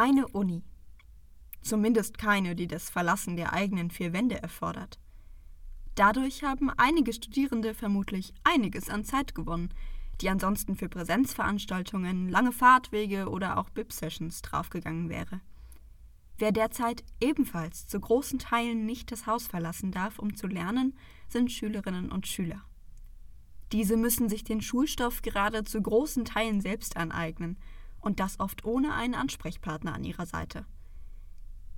keine Uni. Zumindest keine, die das Verlassen der eigenen vier Wände erfordert. Dadurch haben einige Studierende vermutlich einiges an Zeit gewonnen, die ansonsten für Präsenzveranstaltungen, lange Fahrtwege oder auch BIP-Sessions draufgegangen wäre. Wer derzeit ebenfalls zu großen Teilen nicht das Haus verlassen darf, um zu lernen, sind Schülerinnen und Schüler. Diese müssen sich den Schulstoff gerade zu großen Teilen selbst aneignen und das oft ohne einen Ansprechpartner an ihrer Seite.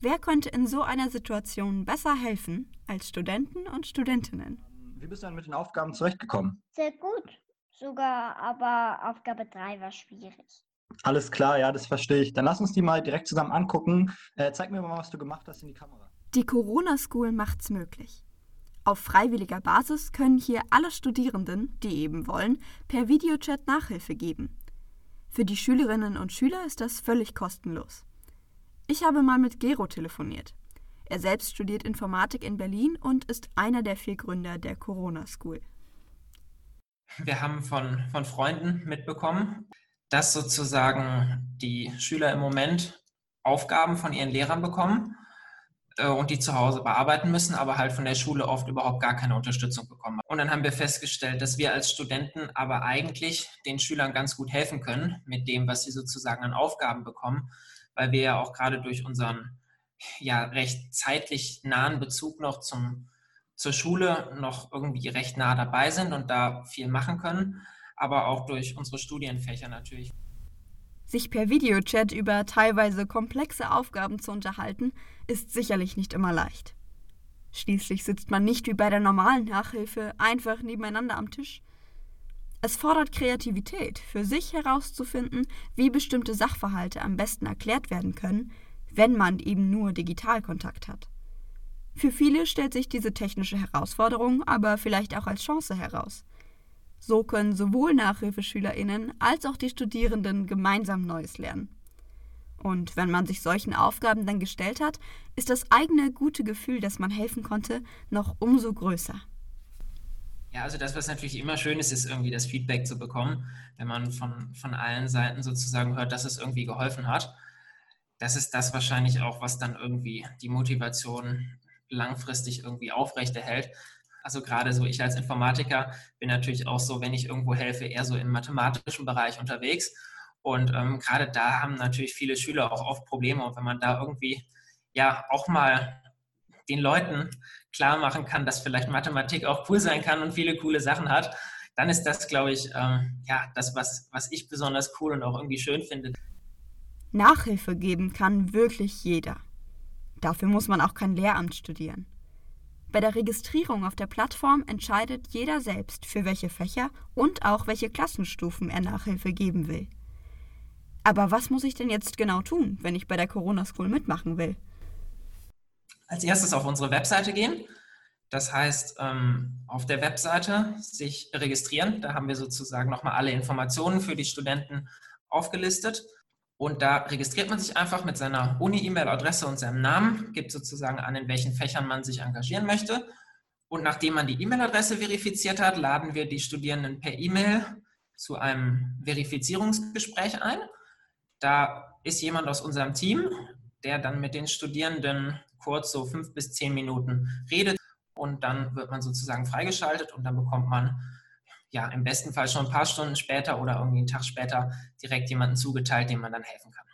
Wer könnte in so einer Situation besser helfen als Studenten und Studentinnen? Wie bist du denn mit den Aufgaben zurechtgekommen? Sehr gut sogar, aber Aufgabe 3 war schwierig. Alles klar, ja, das verstehe ich. Dann lass uns die mal direkt zusammen angucken. Äh, zeig mir mal, was du gemacht hast in die Kamera. Die Corona School macht's möglich. Auf freiwilliger Basis können hier alle Studierenden, die eben wollen, per Videochat Nachhilfe geben. Für die Schülerinnen und Schüler ist das völlig kostenlos. Ich habe mal mit Gero telefoniert. Er selbst studiert Informatik in Berlin und ist einer der vier Gründer der Corona School. Wir haben von, von Freunden mitbekommen, dass sozusagen die Schüler im Moment Aufgaben von ihren Lehrern bekommen und die zu Hause bearbeiten müssen, aber halt von der Schule oft überhaupt gar keine Unterstützung bekommen. Und dann haben wir festgestellt, dass wir als Studenten aber eigentlich den Schülern ganz gut helfen können mit dem, was sie sozusagen an Aufgaben bekommen, weil wir ja auch gerade durch unseren ja recht zeitlich nahen Bezug noch zum zur Schule noch irgendwie recht nah dabei sind und da viel machen können, aber auch durch unsere Studienfächer natürlich. Sich per Videochat über teilweise komplexe Aufgaben zu unterhalten, ist sicherlich nicht immer leicht. Schließlich sitzt man nicht wie bei der normalen Nachhilfe einfach nebeneinander am Tisch. Es fordert Kreativität, für sich herauszufinden, wie bestimmte Sachverhalte am besten erklärt werden können, wenn man eben nur Digitalkontakt hat. Für viele stellt sich diese technische Herausforderung aber vielleicht auch als Chance heraus. So können sowohl Nachhilfeschülerinnen als auch die Studierenden gemeinsam Neues lernen. Und wenn man sich solchen Aufgaben dann gestellt hat, ist das eigene gute Gefühl, dass man helfen konnte, noch umso größer. Ja, also das, was natürlich immer schön ist, ist irgendwie das Feedback zu bekommen, wenn man von, von allen Seiten sozusagen hört, dass es irgendwie geholfen hat. Das ist das wahrscheinlich auch, was dann irgendwie die Motivation langfristig irgendwie aufrechterhält. Also gerade so ich als Informatiker bin natürlich auch so, wenn ich irgendwo helfe, eher so im mathematischen Bereich unterwegs. Und ähm, gerade da haben natürlich viele Schüler auch oft Probleme. Und wenn man da irgendwie ja auch mal den Leuten klar machen kann, dass vielleicht Mathematik auch cool sein kann und viele coole Sachen hat, dann ist das, glaube ich, ähm, ja, das, was, was ich besonders cool und auch irgendwie schön finde. Nachhilfe geben kann wirklich jeder. Dafür muss man auch kein Lehramt studieren. Bei der Registrierung auf der Plattform entscheidet jeder selbst, für welche Fächer und auch welche Klassenstufen er Nachhilfe geben will. Aber was muss ich denn jetzt genau tun, wenn ich bei der Corona School mitmachen will? Als erstes auf unsere Webseite gehen. Das heißt, ähm, auf der Webseite sich registrieren. Da haben wir sozusagen nochmal alle Informationen für die Studenten aufgelistet. Und da registriert man sich einfach mit seiner Uni-E-Mail-Adresse und seinem Namen, gibt sozusagen an, in welchen Fächern man sich engagieren möchte. Und nachdem man die E-Mail-Adresse verifiziert hat, laden wir die Studierenden per E-Mail zu einem Verifizierungsgespräch ein. Da ist jemand aus unserem Team, der dann mit den Studierenden kurz so fünf bis zehn Minuten redet und dann wird man sozusagen freigeschaltet und dann bekommt man ja, im besten Fall schon ein paar Stunden später oder irgendwie einen Tag später direkt jemanden zugeteilt, dem man dann helfen kann.